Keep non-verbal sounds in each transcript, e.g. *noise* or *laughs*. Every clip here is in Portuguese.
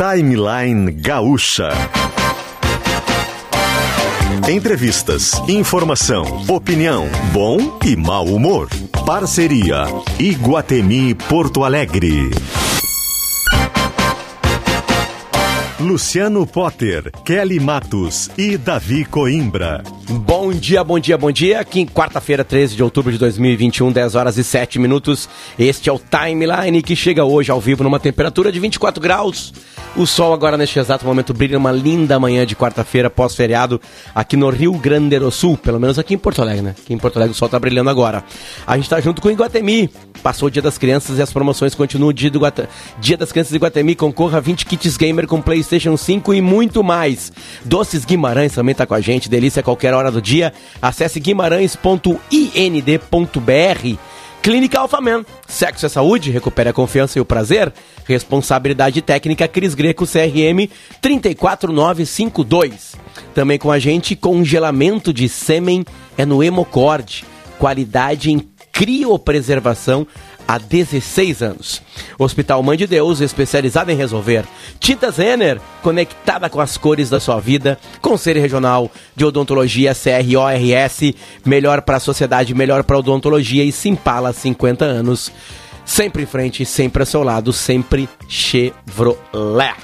Timeline Gaúcha. Entrevistas, informação, opinião, bom e mau humor. Parceria Iguatemi Porto Alegre. Luciano Potter, Kelly Matos e Davi Coimbra. Bom dia, bom dia, bom dia. Aqui em quarta-feira, 13 de outubro de 2021, 10 horas e 7 minutos. Este é o Timeline que chega hoje ao vivo numa temperatura de 24 graus. O sol agora neste exato momento brilha numa linda manhã de quarta-feira pós-feriado aqui no Rio Grande do Sul, pelo menos aqui em Porto Alegre, né? Aqui em Porto Alegre o sol tá brilhando agora. A gente tá junto com o Iguatemi. Passou o Dia das Crianças e as promoções continuam. Dia, do Guata... Dia das Crianças de Iguatemi concorra a 20 kits gamer com PlayStation 5 e muito mais. Doces Guimarães também tá com a gente. Delícia a qualquer hora do dia. Acesse guimarães.ind.br Clínica Alphaman. Sexo é saúde, recupere a confiança e o prazer. Responsabilidade técnica Cris Greco CRM 34952. Também com a gente, congelamento de sêmen é no Hemocord. Qualidade em criopreservação há 16 anos. Hospital Mãe de Deus, especializado em resolver. Tintas Renner, conectada com as cores da sua vida. Conselho Regional de Odontologia CRORS, melhor para a sociedade, melhor para a odontologia e Simpala 50 anos. Sempre em frente, sempre ao seu lado, sempre Chevrolet.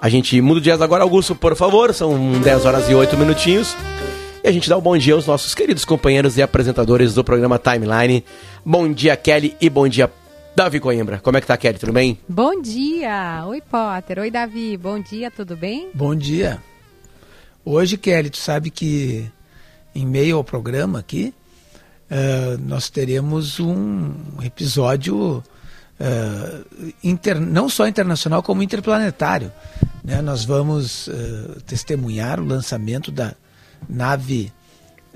A gente muda o dias agora, Augusto, por favor. São 10 horas e 8 minutinhos. E a gente dá um bom dia aos nossos queridos companheiros e apresentadores do programa Timeline. Bom dia, Kelly, e bom dia, Davi Coimbra. Como é que tá, Kelly? Tudo bem? Bom dia! Oi, Potter. Oi, Davi. Bom dia, tudo bem? Bom dia. Hoje, Kelly, tu sabe que em meio ao programa aqui, uh, nós teremos um episódio uh, inter, não só internacional, como interplanetário. Né? Nós vamos uh, testemunhar o lançamento da nave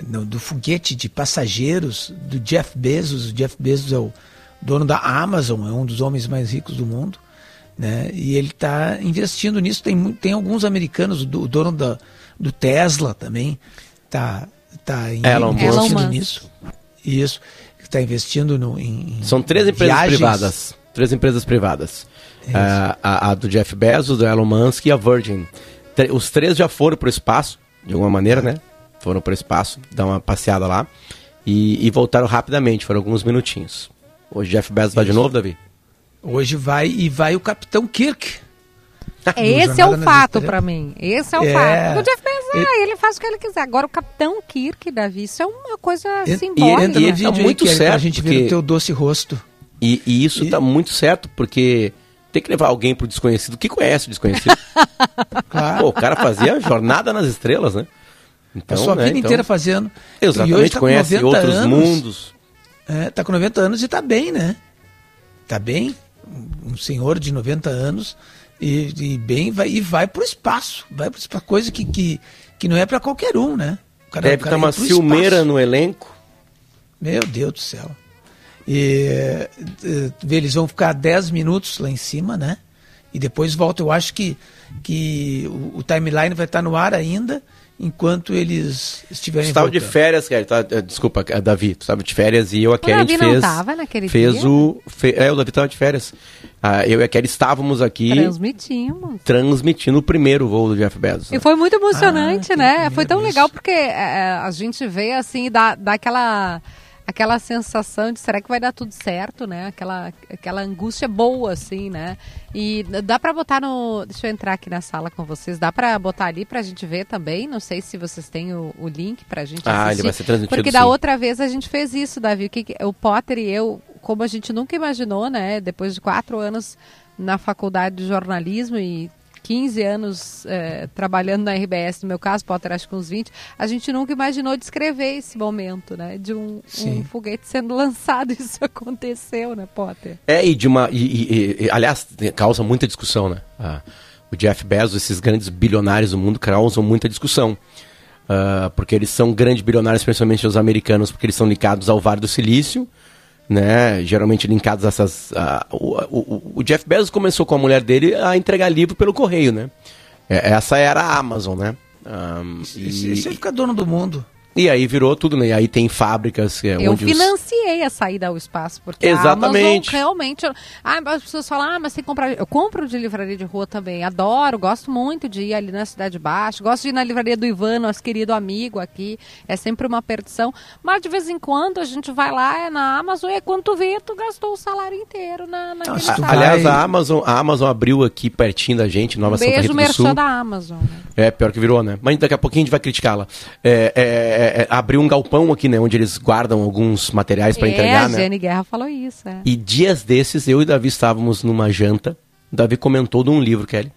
no, do foguete de passageiros do Jeff Bezos. O Jeff Bezos é o dono da Amazon, é um dos homens mais ricos do mundo. Né? E ele está investindo nisso. Tem, tem alguns americanos, o, o dono da, do Tesla também está tá, Elon investindo Musk. nisso. Isso, está investindo no, em, São três empresas viagens. privadas. Três empresas privadas. Isso. Ah, a, a do Jeff Bezos, do Elon Musk e a Virgin. Tre- Os três já foram para o espaço, de alguma maneira, né? Foram para o espaço, dar uma passeada lá. E, e voltaram rapidamente, foram alguns minutinhos. Hoje Jeff Bezos vai de Isso. novo, Davi? Hoje vai e vai o Capitão Kirk. Esse é o fato pra mim. Esse é o É. fato. O Jeff Bezos, ah, ele faz o que ele quiser. Agora o Capitão Kirk, Davi, isso é uma coisa E- simbólica. entra no e- vídeo tá aí, muito certo, gente ver porque- o teu doce rosto. E, e isso E- tá muito certo, porque tem que levar alguém pro desconhecido que conhece o desconhecido. Claro. *laughs* Pô, o cara fazia jornada nas estrelas, né? Então, a sua né, vida então- inteira fazendo. E hoje Exatamente, tá com conhece 90 outros anos. mundos. É, tá com 90 anos e tá bem, né? Tá bem. Um senhor de 90 anos e, e bem vai e vai pro espaço. Vai espaço, coisa que, que, que não é pra qualquer um, né? O cara, Deve estar uma pro ciumeira espaço. no elenco. Meu Deus do céu. E eh, vê, eles vão ficar 10 minutos lá em cima, né? E depois volta. Eu acho que, que o, o timeline vai estar no ar ainda enquanto eles estiverem Tu estava de férias, Kelly. Tá, eh, desculpa, eh, Davi. Tu estava de férias e eu e a Kelly a Davi gente não fez. tava naquele fez dia? o. fe- é, o Davi estava de férias. Ah, eu e a Kelly estávamos aqui Transmitimos. transmitindo o primeiro voo do Jeff Bezos. né? E foi muito emocionante, Ah, né? Foi tão legal porque é, a gente vê assim, dá, dá aquela, aquela sensação de será que vai dar tudo certo, né? Aquela, aquela angústia boa, assim, né? E dá pra botar no. Deixa eu entrar aqui na sala com vocês. Dá pra botar ali pra gente ver também. Não sei se vocês têm o, o link pra gente Ah, assistir. ele vai ser transmitido, Porque da sim. outra vez a gente fez isso, Davi. O, que que- o Potter e eu, como a gente nunca imaginou, né? Depois de quatro anos na faculdade de jornalismo e 15 anos eh, trabalhando na RBS, no meu caso, Potter acho que uns 20, a gente nunca imaginou descrever esse momento, né? De um, um foguete sendo *laughs* lançado. Isso aconteceu, né, Potter? É, e de uma. E, e- e- aliás, causa muita discussão, né? Ah, o Jeff Bezos, esses grandes bilionários do mundo, causam muita discussão. Ah, porque eles são grandes bilionários, principalmente os americanos, porque eles são ligados ao Vale do Silício, né? Geralmente linkados a essas. ah, o, o- o Jeff Bezos começou com a mulher dele a entregar livro pelo correio, né? É, essa era a Amazon, né? Ah, Esse, esse aí fica dono do mundo. E aí virou tudo, né? E aí tem fábricas é, Eu onde os- financiei a saída ao espaço, porque Exatamente. a Amazon realmente... Ah, as pessoas falam, ah, mas tem que comprar... Eu compro de livraria de rua também, adoro, gosto muito de ir ali na Cidade Baixa, gosto de ir na livraria do Ivan, nosso querido amigo aqui, é sempre uma perdição, mas de vez em quando a gente vai lá, é na Amazon, e é quando tu vê, tu gastou o salário inteiro na, naquele site. Aliás, a Amazon, a Amazon abriu aqui pertinho da gente, Nova Santa Beijo, Rita do merchan Sul. da Amazon. né? É, pior que virou, né? Mas daqui a pouquinho a gente vai criticá-la. É, é, é, é, abriu um galpão aqui, né? Onde eles guardam alguns materiais para é, entregar, a né? Jenny Guerra falou isso, é. E dias desses, eu e Davi estávamos numa janta. O Davi comentou de um livro, Kelly.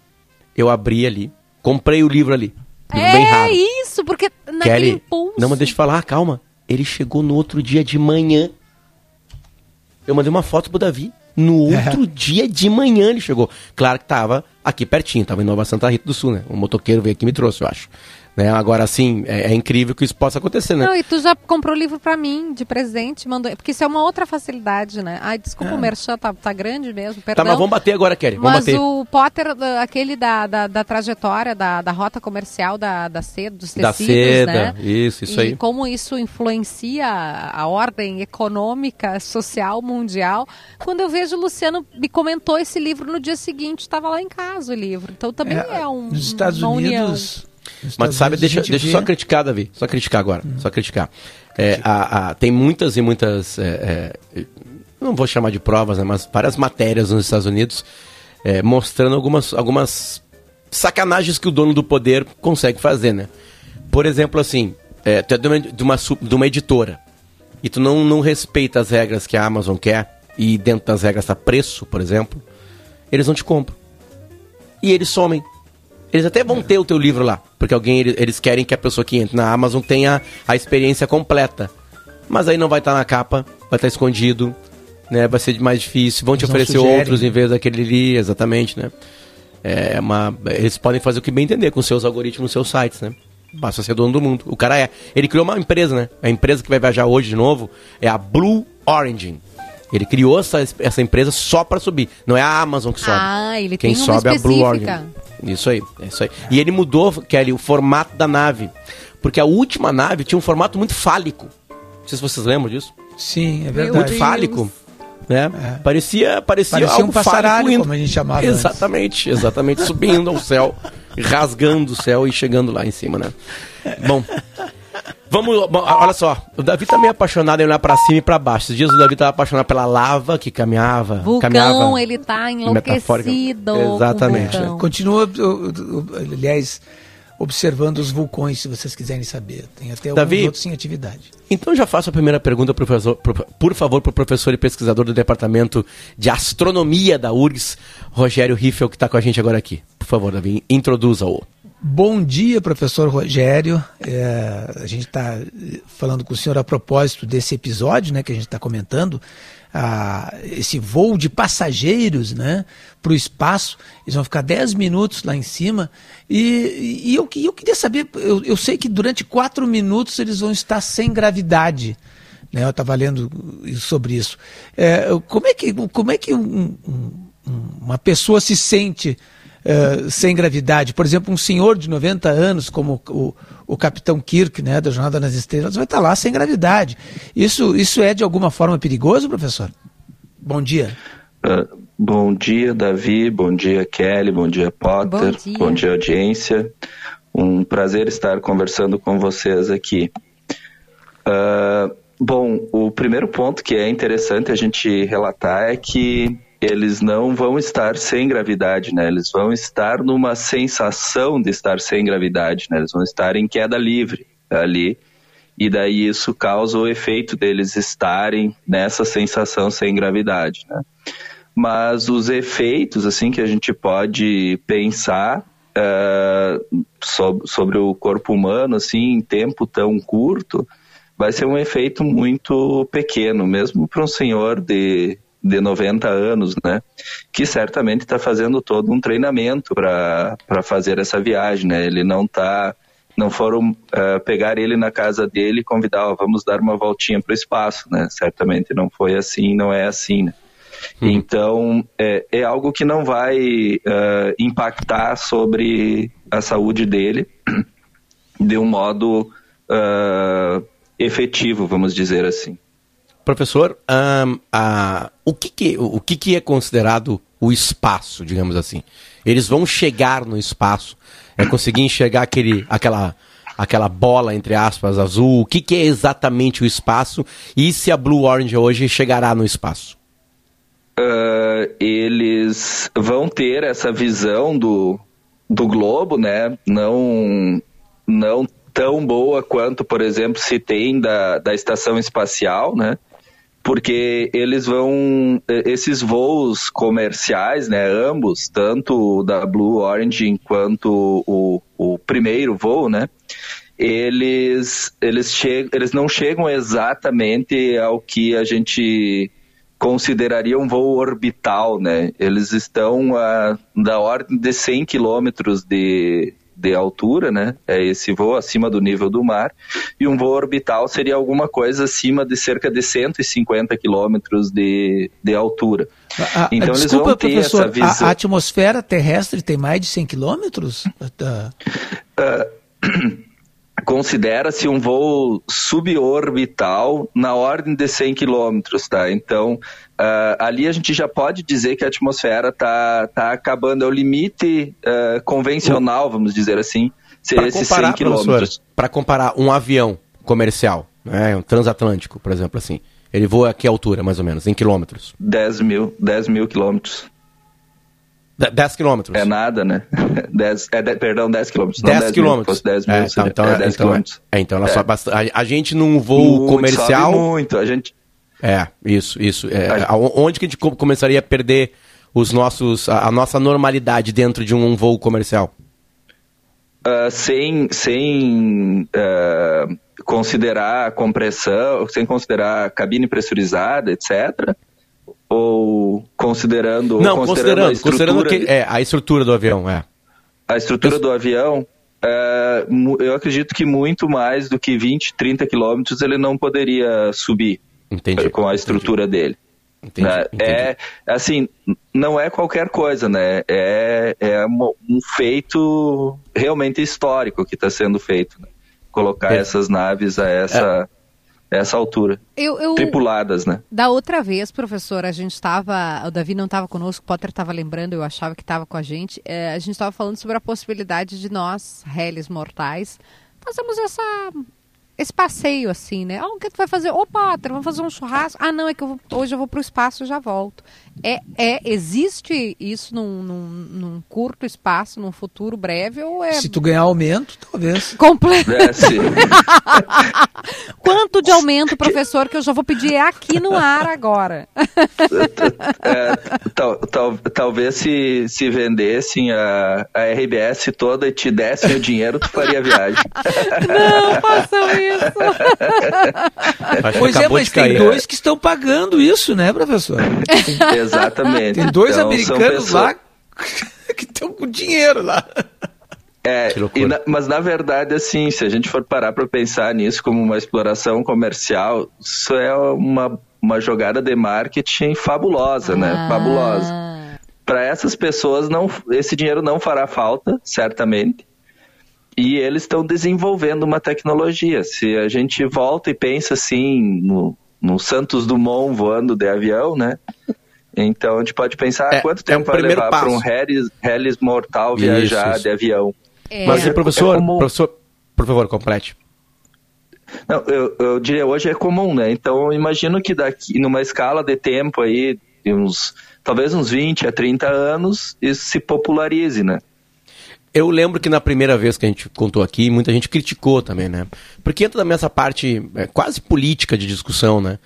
Eu abri ali, comprei o livro ali. Livro bem É raro. isso, porque naquele Kelly, impulso... não, mas deixa eu falar, calma. Ele chegou no outro dia de manhã. Eu mandei uma foto pro Davi. No *laughs* É. outro dia de manhã ele chegou. Claro que tava aqui pertinho, tava em Nova Santa Rita do Sul, né? Um motoqueiro veio aqui e me trouxe, eu acho. Né? Agora, assim, é, é incrível que isso possa acontecer, né? Não, e tu já comprou livro pra mim, de presente, mandou. Porque isso é uma outra facilidade, né? Ai, desculpa, o merchan tá, tá grande mesmo, perdão. É. tá, mas vamos bater agora, Kelly. Vamos Mas bater. o Potter, da- aquele da, da, da trajetória, da, da rota comercial da, da seda, dos Da tecidos, seda, né? isso, isso e aí. como isso influencia a ordem econômica, social, mundial. Quando eu vejo o Luciano me comentou esse livro no dia seguinte, estava lá em casa o livro. Então também é, um nos Estados uma união. Nos Mas Estados sabe, Unidos, deixa, deixa vê- só criticar, Davi. Só criticar agora. Só criticar. É, a- a- tem muitas e muitas. é, é, não vou chamar de provas, né, mas várias matérias nos Estados Unidos é, mostrando algumas, algumas sacanagens que o dono do poder consegue fazer, né? Por exemplo, assim, é, tu é de uma, de uma, de uma editora e tu não, não respeita as regras que a Amazon quer e dentro das regras está preço, por exemplo, eles não te compram. E eles somem. Eles até vão ter o teu livro lá, porque alguém eles, querem que a pessoa que entra na Amazon tenha a experiência completa. Mas aí não vai estar na capa, vai estar escondido, né? Vai ser mais difícil, vão te Eles não oferecer outros em vez daquele ali, exatamente, né? É uma, eles podem fazer o que bem entender com seus algoritmos nos seus sites, né? Basta ser dono do mundo. O cara é. Ele criou uma empresa, né? A empresa que vai viajar hoje de novo é a Blue Origin. Ele criou essa, essa empresa só para subir. Não é a Amazon que sobe. Ah, ele Quem tem uma sobe é a Blue específica. Origin. Isso aí, é isso aí. E ele mudou, Kelly, o formato da nave. Porque a última nave tinha um formato muito fálico. Não sei se vocês lembram disso. Sim, é verdade. Muito fálico. Né? É. Parecia, parecia, Parecia algo um passaralho, fálico indo. como a gente chamava antes. Exatamente, exatamente. subindo ao céu, *laughs* rasgando o céu e chegando lá em cima, né? Bom, vamos, olha só. O Davi tá meio apaixonado em olhar pra cima e pra baixo. Esses dias o Davi tava apaixonado pela lava que caminhava. Vulcão, caminhava ele tá enlouquecido. Exatamente. vulcão. Continua, aliás, observando os vulcões, se vocês quiserem saber. Tem até Davi? alguns outros em atividade. Então já faço a primeira pergunta, professor, pro- por favor, para o professor e pesquisador do Departamento de Astronomia da URGS, Rogério Riffel, que está com a gente agora aqui. Por favor, Davi, introduza-o. Bom dia, professor Rogério. É, a gente está falando com o senhor a propósito desse episódio, né, que a gente está comentando, esse voo de passageiros, né, para o espaço. Eles vão ficar 10 minutos lá em cima. E, e eu, eu queria saber, eu, eu sei que durante quatro minutos eles vão estar sem gravidade. Né, eu estava lendo sobre isso. É, como é que, como é que um- um- uma pessoa se sente eh, sem gravidade. Por exemplo, um senhor de 90 anos, como o, o capitão Kirk, né, da Jornada nas Estrelas, vai estar lá sem gravidade. Isso, isso é de alguma forma perigoso, professor? Bom dia. Ah, bom dia, Davi. Bom dia, Kelly. Bom dia, Potter. Bom dia. audiência. Um prazer estar conversando com vocês aqui. Ah, bom, o primeiro ponto que é interessante a gente relatar é que eles não vão estar sem gravidade, né? Eles vão estar numa sensação de estar sem gravidade, né? Eles vão estar em queda livre ali e daí isso causa o efeito deles estarem nessa sensação sem gravidade, né? Mas os efeitos, assim, que a gente pode pensar eh, sob- sobre o corpo humano, assim, em tempo tão curto, vai ser um efeito muito pequeno, mesmo para um senhor de, de 90 anos, né? Que certamente está fazendo todo um treinamento para fazer essa viagem, né? Ele não está não foram eh, pegar ele na casa dele e convidar, ó, vamos dar uma voltinha para o espaço, né? Certamente não foi assim, não é assim, né? Então, é, é algo que não vai eh, impactar sobre a saúde dele de um modo uh, efetivo, vamos dizer assim. Professor, um, uh, o, que, que, o que, que é considerado o espaço, digamos assim? Eles vão chegar no espaço, é conseguir enxergar aquele, aquela, aquela bola, entre aspas, azul. O que, que é exatamente o espaço e se a Blue Orange hoje chegará no espaço? Uh, eles vão ter essa visão do, do globo, né? Não, não tão boa quanto, por exemplo, se tem da, da estação espacial, né? Porque eles vão esses voos comerciais, né, ambos, tanto da Blue Origin quanto o, o primeiro voo, né, eles eles chegam, eles não chegam exatamente ao que a gente consideraria um voo orbital, né? Eles estão a, da ordem de 100 quilômetros de, de altura, né? É esse voo acima do nível do mar. E um voo orbital seria alguma coisa acima de cerca de 150 quilômetros de, de altura. A, a, então desculpa, eles vão ter professor, essa visão. A, atmosfera terrestre tem mais de 100 quilômetros? Uh, *clears throat* *clears throat* considera-se um voo suborbital na ordem de 100 quilômetros, tá? Então, uh, ali a gente já pode dizer que a atmosfera está tá acabando, é o limite uh, convencional, vamos dizer assim, seria esses 100 quilômetros. Para comparar um avião comercial, né, um transatlântico, por exemplo, assim, ele voa a que altura, mais ou menos, em quilômetros? 10 mil, 10 mil quilômetros. 10 quilômetros. É nada, né? *laughs* 10, é, de, perdão, 10 quilômetros. 10, 10 quilômetros. 10 mil, é, então, então, é 10 então, quilômetros. É, então ela é. sobe bastante. A, a, gente num voo muito, comercial. Muito, a gente. É, isso, isso. É, a... Onde que a gente começaria a perder os nossos, a, a nossa normalidade dentro de um, um voo comercial? Uh, sem sem uh, considerar compressão, sem considerar cabine pressurizada, etc ou considerando não considerando, considerando, a considerando que, é a estrutura do avião é a estrutura do avião é, eu acredito que muito mais do que 20 30 quilômetros ele não poderia subir entendi, com a estrutura entendi. dele entendi, né? entendi. é assim não é qualquer coisa né é, é um feito realmente histórico que está sendo feito né? colocar essas naves a essa é essa altura. Eu, eu, tripuladas, né? Da outra vez, professor, a gente estava. O Davi não estava conosco, o Potter estava lembrando, eu achava que estava com a gente. É, a gente estava falando sobre a possibilidade de nós, réis mortais, fazermos essa esse passeio assim, né? Ah, o que tu vai fazer? Ô, Pátria, vamos fazer um churrasco? Ah, não, é que eu vou, hoje eu vou para o espaço e já volto. É, é, existe isso num, num, num, curto espaço, num futuro breve, ou é... Se tu ganhar aumento, talvez. *laughs* Completo. *laughs* Quanto de aumento, professor, que eu já vou pedir aqui no ar agora? é, tal, tal, talvez se, se vendessem a, a RBS toda e te dessem o dinheiro, tu faria a viagem. Não, façam isso isso. pois é, mas tem dois que estão pagando isso, né, professor? Exatamente. Tem dois então, americanos lá *laughs* que estão com dinheiro lá. É, na, mas na verdade, assim, se a gente for parar para pensar nisso como uma exploração comercial, isso é uma, uma jogada de marketing fabulosa, né? ah. né? Fabulosa. Para essas pessoas, não, esse dinheiro não fará falta, certamente e eles estão desenvolvendo uma tecnologia. Se a gente volta e pensa assim no, no Santos Dumont voando de avião, né? Então a gente pode pensar é, quanto tempo é um vai levar para um Hellis, mortal viajar isso, de avião. É. Mas, é professor, é professor, por favor, complete. Não, eu, eu, diria hoje é comum, né? Então eu imagino que daqui, numa escala de tempo aí, uns, talvez uns 20 a 30 anos, isso se popularize, né? Eu lembro que na primeira vez que a gente contou aqui, muita gente criticou também, né? Porque entra também essa parte é, quase política de discussão, né?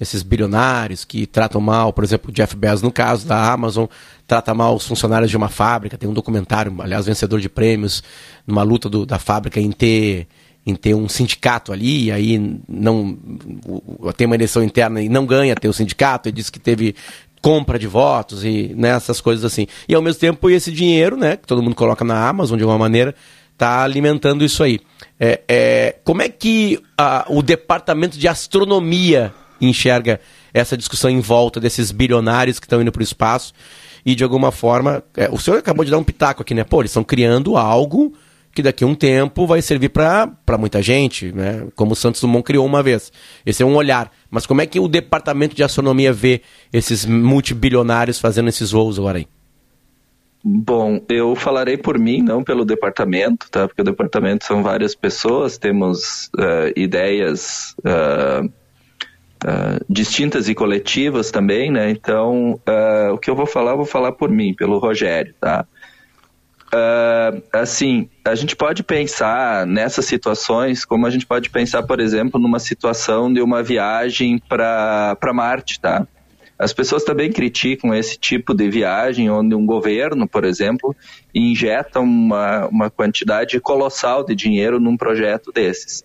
Esses bilionários que tratam mal, por exemplo, Jeff Bezos, no caso da Amazon, trata mal os funcionários de uma fábrica. Tem um documentário, aliás, vencedor de prêmios, numa luta do, da fábrica em ter, em ter um sindicato ali, e aí não tem uma eleição interna e não ganha ter o sindicato. Ele disse que teve compra de votos e nessas né, coisas assim. E ao mesmo tempo esse dinheiro, né, que todo mundo coloca na Amazon de alguma maneira, está alimentando isso aí. É, é, como é que a, o departamento de astronomia enxerga essa discussão em volta desses bilionários que estão indo para o espaço e de alguma forma, é, o senhor acabou de dar um pitaco aqui, né? Pô, eles estão criando algo que daqui a um tempo vai servir para muita gente, né? Como o Santos Dumont criou uma vez. Esse é um olhar. Mas como é que o departamento de astronomia vê esses multibilionários fazendo esses voos agora aí? Bom, eu falarei por mim, não pelo departamento, tá? Porque o departamento são várias pessoas, temos uh, ideias uh, uh, distintas e coletivas também, né? Então, o que eu vou falar, eu vou falar por mim, pelo Rogério, tá? assim, a gente pode pensar nessas situações como a gente pode pensar, por exemplo, numa situação de uma viagem para Marte, tá? As pessoas também criticam esse tipo de viagem, onde um governo, por exemplo, injeta uma, uma quantidade colossal de dinheiro num projeto desses.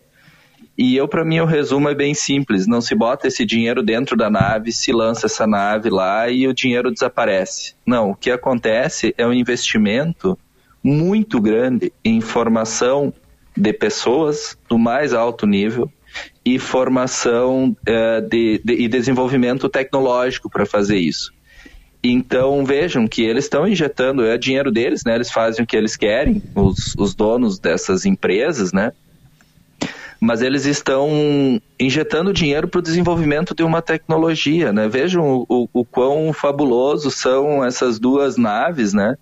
E eu, para mim, o resumo é bem simples: não se bota esse dinheiro dentro da nave, se lança essa nave lá e o dinheiro desaparece. Não, o que acontece é um investimento muito grande em formação de pessoas do mais alto nível, e formação uh, de, de, e desenvolvimento tecnológico para fazer isso. Então vejam que eles estão injetando, é dinheiro deles, né? Eles fazem o que eles querem, os, os donos dessas empresas, né? Mas eles estão injetando dinheiro para o desenvolvimento de uma tecnologia, né? Vejam o, o, o quão fabuloso são essas duas naves, né?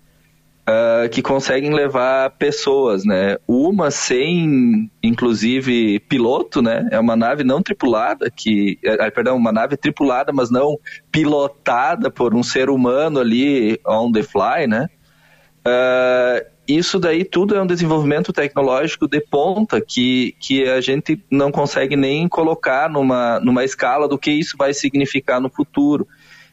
uh, que conseguem levar pessoas, né? Uma sem, inclusive, piloto, né? É uma nave não tripulada, que, uh, perdão, uma nave tripulada, mas não pilotada por um ser humano ali on the fly, né? Uh, isso daí tudo é um desenvolvimento tecnológico de ponta que, que a gente não consegue nem colocar numa, numa escala do que isso vai significar no futuro.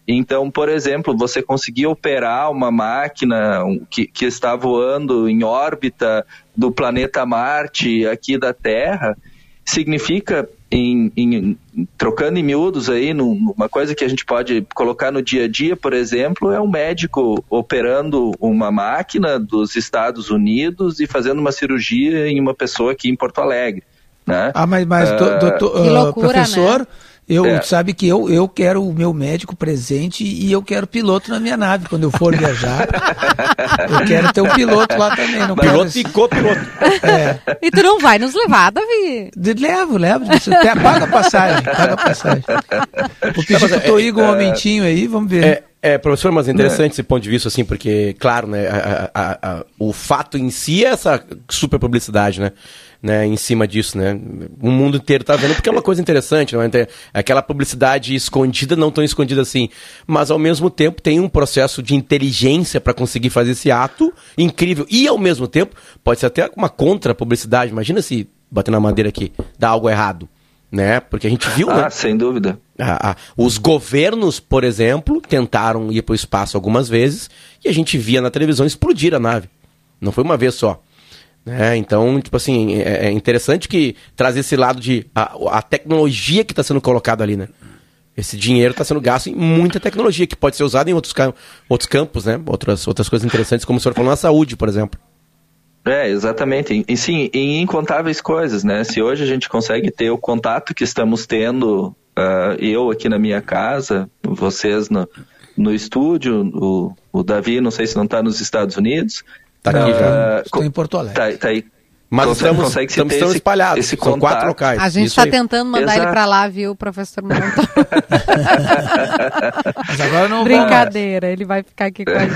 Então, por exemplo, você conseguir operar uma máquina que, que está voando em órbita do planeta Marte aqui da Terra, significa, em, em, trocando em miúdos aí, numa coisa que a gente pode colocar no dia a dia, por exemplo, é um médico operando uma máquina dos Estados Unidos e fazendo uma cirurgia em uma pessoa aqui em Porto Alegre. Né? Ah, mas, mas uh, doutor, uh, loucura, professor, né? Eu é. sabe que eu, eu quero o meu médico presente e eu quero piloto na minha nave quando eu for viajar. *laughs* eu quero ter um piloto lá também. Não piloto quero... e copiloto. É. E tu não vai nos levar, Davi? De, levo, levo. Você até paga a passagem, paga a passagem. Vou pedir pro Toigo um é, aumentinho aí, vamos ver. É, é, professor, mas é interessante é. esse ponto de vista, assim, porque, claro, né, a, a, a, o fato em si é essa super publicidade, né? Né, em cima disso, né? O mundo inteiro tá vendo porque é uma coisa interessante, não é? Aquela publicidade escondida, não tão escondida assim, mas ao mesmo tempo tem um processo de inteligência para conseguir fazer esse ato incrível e ao mesmo tempo pode ser até uma contra publicidade. Imagina se bater na madeira aqui dá algo errado, né? Porque a gente viu, ah, né? sem dúvida. Ah, ah, os governos, por exemplo, tentaram ir para o espaço algumas vezes e a gente via na televisão explodir a nave. Não foi uma vez só. Né? Então, tipo assim, é, é interessante que traz esse lado de a, a tecnologia que está sendo colocada ali, né? Esse dinheiro está sendo gasto em muita tecnologia que pode ser usada em outros, outros campos, né? Outras, outras coisas interessantes, como o senhor falou na saúde, por exemplo. É, exatamente. E sim, em incontáveis coisas, né? Se hoje a gente consegue ter o contato que estamos tendo, uh, eu aqui na minha casa, vocês no, no estúdio, o, o Davi, não sei se não está nos Estados Unidos, Tá aqui já. Estou em Porto Alegre. Tá, tá aí. Mas consegue, estamos, consegue estamos, estamos espalhados, esse são quatro locais. A gente está tentando mandar Exato. ele para lá, viu, professor Monta? *laughs* Mas agora não Brincadeira, vai. ele vai ficar aqui com a gente.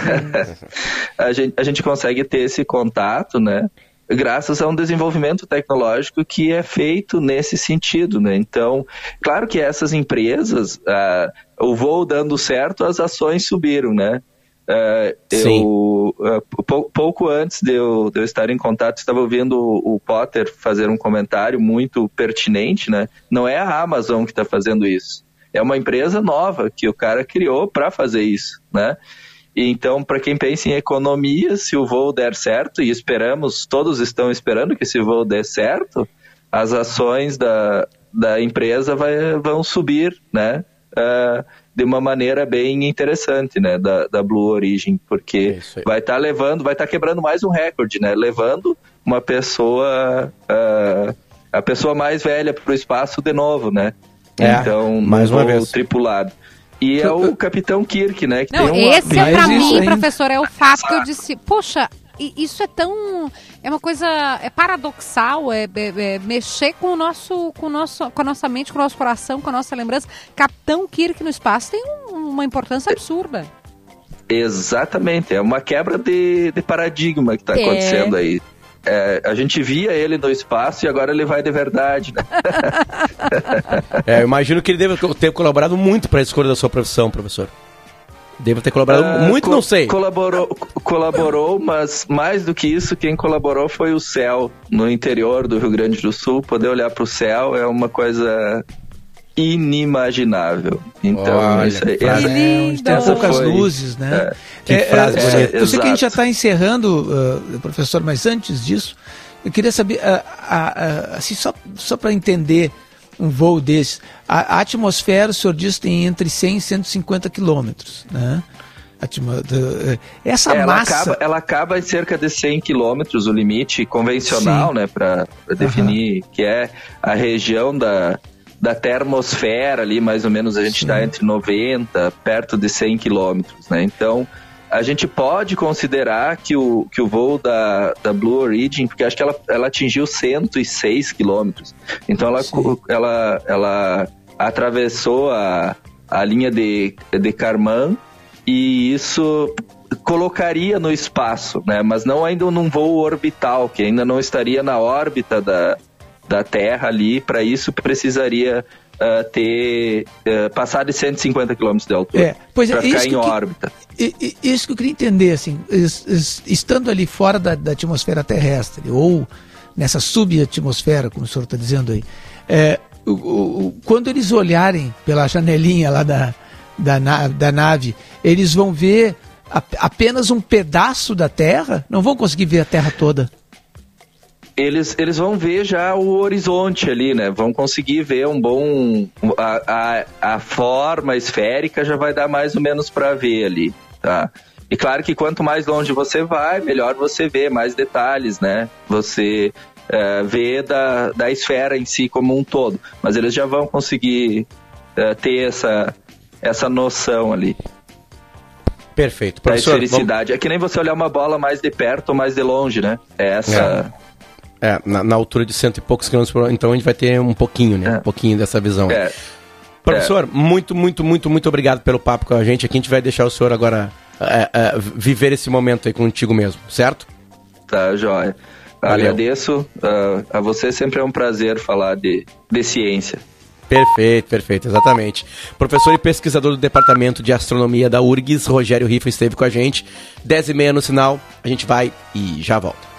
*laughs* a gente. A gente consegue ter esse contato, né? graças a um desenvolvimento tecnológico que é feito nesse sentido, né? Então, claro que essas empresas, uh, o voo dando certo, as ações subiram, né? Uh, eu, uh, pouco antes de eu, de eu, estar em contato, estava ouvindo o, o, Potter fazer um comentário muito pertinente, né? Não é a Amazon que está fazendo isso. É uma empresa nova que o cara criou para fazer isso, né? então, para quem pensa em economia, se o voo der certo, e esperamos, todos estão esperando que esse voo dê certo, as ações da, da empresa vai, vão subir, né? Uh, de uma maneira bem interessante, né, da, da Blue Origin, porque é vai estar tá levando, vai estar tá quebrando mais um recorde, né, levando uma pessoa, uh, a pessoa mais velha para o espaço de novo, né, é, então mais uma vez tripulado. E é o Capitão Kirk, né? Que Não, esse é pra mim, professor, é o fato que eu disse, poxa, isso é tão. É uma coisa. É paradoxal, é, é, é, mexer com o nosso, com o nosso. com a nossa mente, com o nosso coração, com a nossa lembrança. Capitão Kirk no espaço tem um, uma importância absurda. Exatamente, é uma quebra de, de paradigma que está é. acontecendo aí. É, a gente via ele no espaço e agora ele vai de verdade, né? *laughs* é, eu imagino que ele deve ter colaborado muito para a escolha da sua profissão, professor. Deve ter colaborado uh, muito, co não sei. Colaborou, colaborou, mas mais do que isso, quem colaborou foi o céu no interior do Rio Grande do Sul. Poder olhar para o céu é uma coisa inimaginável. Então, Olha, isso aí, essa, é, tem poucas foi, luzes, né? É, que é, frase é, bonita. eu sei que a gente já está encerrando, uh, professor, mas antes disso, eu queria saber, uh, uh, assim, só, só para entender um voo desse, a, a, atmosfera, o senhor diz, tem entre 100 e 150 quilômetros, né? Essa ela massa. Acaba, ela acaba em cerca de 100 quilômetros, o limite convencional, Sim. né, para definir uhum. que é a região da, da termosfera ali, mais ou menos, a gente está entre 90, perto de 100 quilômetros, né? Então, a gente pode considerar que o, que o voo da, da Blue Origin, porque acho que ela, ela atingiu 106 quilômetros, então ela, ela, ela atravessou a, a linha de, de Karman e isso colocaria no espaço, né? Mas não ainda num voo orbital, que ainda não estaria na órbita da, da Terra ali, para isso precisaria uh, ter uh, passado de 150 km de altura é, pois é, ficar em que, órbita. Isso que eu queria entender, assim, estando ali fora da, da atmosfera terrestre, ou nessa subatmosfera, como o senhor está dizendo aí, é, o, o, quando eles olharem pela janelinha lá da, da, na, da nave, eles vão ver apenas um pedaço da Terra? Não vão conseguir ver a Terra toda? Eles, eles vão ver já o horizonte ali, né? Vão conseguir ver um bom. A, a, a forma esférica já vai dar mais ou menos para ver ali, tá? E claro que quanto mais longe você vai, melhor você vê mais detalhes, né? Você é, vê da, da esfera em si como um todo. Mas eles já vão conseguir é, ter essa, essa noção ali. Perfeito. Professor, da esfericidade. Vamos... É que nem você olhar uma bola mais de perto ou mais de longe, né? É essa. É é, na, na, altura de cento e poucos quilômetros por hora, então a gente vai ter um pouquinho, né? É. Um pouquinho dessa visão. É. Professor, é. muito, muito, muito, muito obrigado pelo papo com a gente. Aqui a gente vai deixar o senhor agora é, é, viver esse momento aí contigo mesmo, certo? Tá, joia. Valeu. Agradeço. Uh, a você sempre é um prazer falar de, de ciência. Perfeito, perfeito, exatamente. Professor e pesquisador do Departamento de Astronomia da URGS, Rogério Rifa, esteve com a gente. 10 e meia no sinal, a gente vai e já volta.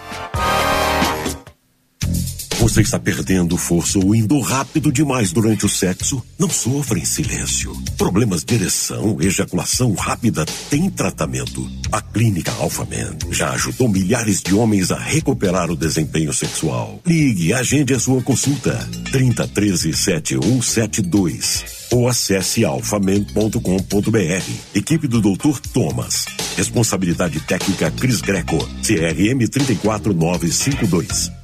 Você está perdendo força ou indo rápido demais durante o sexo? Não sofra em silêncio. Problemas de ereção, ejaculação rápida tem tratamento. A Clínica Alphaman já ajudou milhares de homens a recuperar o desempenho sexual. Ligue agende a sua consulta. 3013 7172 ou acesse alfaman.com.br. Equipe do Dr. Thomas. Responsabilidade técnica Cris Greco. CRM 34952.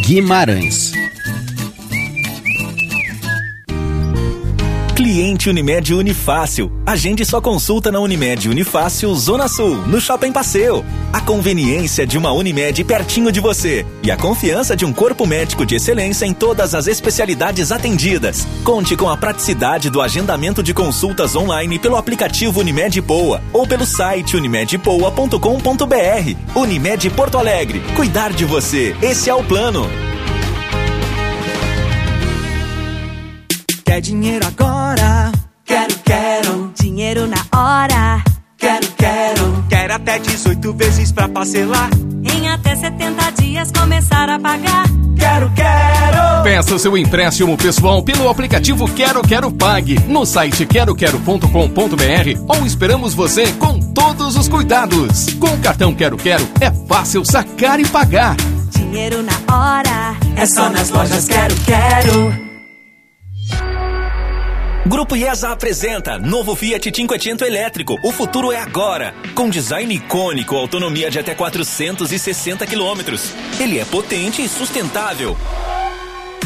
Guimarães. Experiente Unimed Unifácil. Agende sua consulta na Unimed Unifácil Zona Sul, no Shopping Passeio. A conveniência de uma Unimed pertinho de você e a confiança de um corpo médico de excelência em todas as especialidades atendidas. Conte com a praticidade do agendamento de consultas online pelo aplicativo Unimed Poa ou pelo site unimedpoa.com.br. Unimed Porto Alegre. Cuidar de você. Esse é o plano. Quer dinheiro agora? Quero, quero. Dinheiro na hora? Quero, quero. Quero até 18 vezes pra parcelar. Em até 70 dias começar a pagar. Quero, quero. Peça seu empréstimo pessoal pelo aplicativo Quero Quero Pague no site queroquero.com.br ou esperamos você com todos os cuidados. Com o cartão Quero Quero é fácil sacar e pagar. Dinheiro na hora. É só nas lojas Quero, quero. Grupo IESA apresenta novo Fiat Cinquecento elétrico. O futuro é agora. Com design icônico, autonomia de até 460 quilômetros. Ele é potente e sustentável.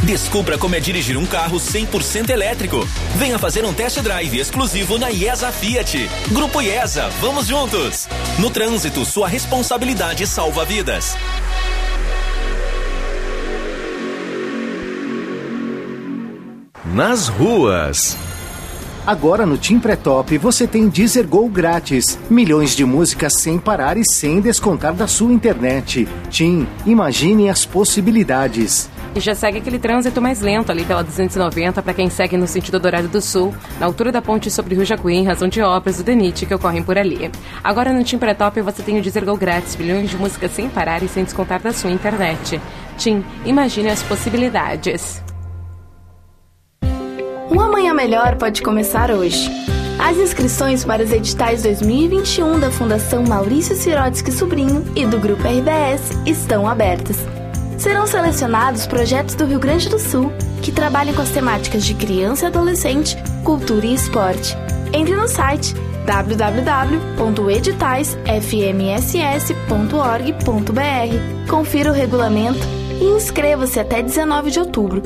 Descubra como é dirigir um carro 100% elétrico. Venha fazer um test drive exclusivo na IESA Fiat. Grupo IESA, vamos juntos. No trânsito, sua responsabilidade salva vidas. Nas ruas. Agora no Tim Pré-Top você tem Deezer Go grátis. Milhões de músicas sem parar e sem descontar da sua internet. Tim, imagine as possibilidades. E já segue aquele trânsito mais lento ali pela 290 para quem segue no sentido do do sul, na altura da ponte sobre o Rio Jacuí, em razão de obras do DENIT que ocorrem por ali. Agora no Tim Pré-Top você tem o Deezer Go grátis, milhões de músicas sem parar e sem descontar da sua internet. Tim, imagine as possibilidades. Um amanhã melhor pode começar hoje. As inscrições para os editais 2021 da Fundação Maurício Sirotsky Sobrinho e do Grupo RBS estão abertas. Serão selecionados projetos do Rio Grande do Sul que trabalhem com as temáticas de criança e adolescente, cultura e esporte. Entre no site www.editaisfmss.org.br, confira o regulamento e inscreva-se até 19 de outubro.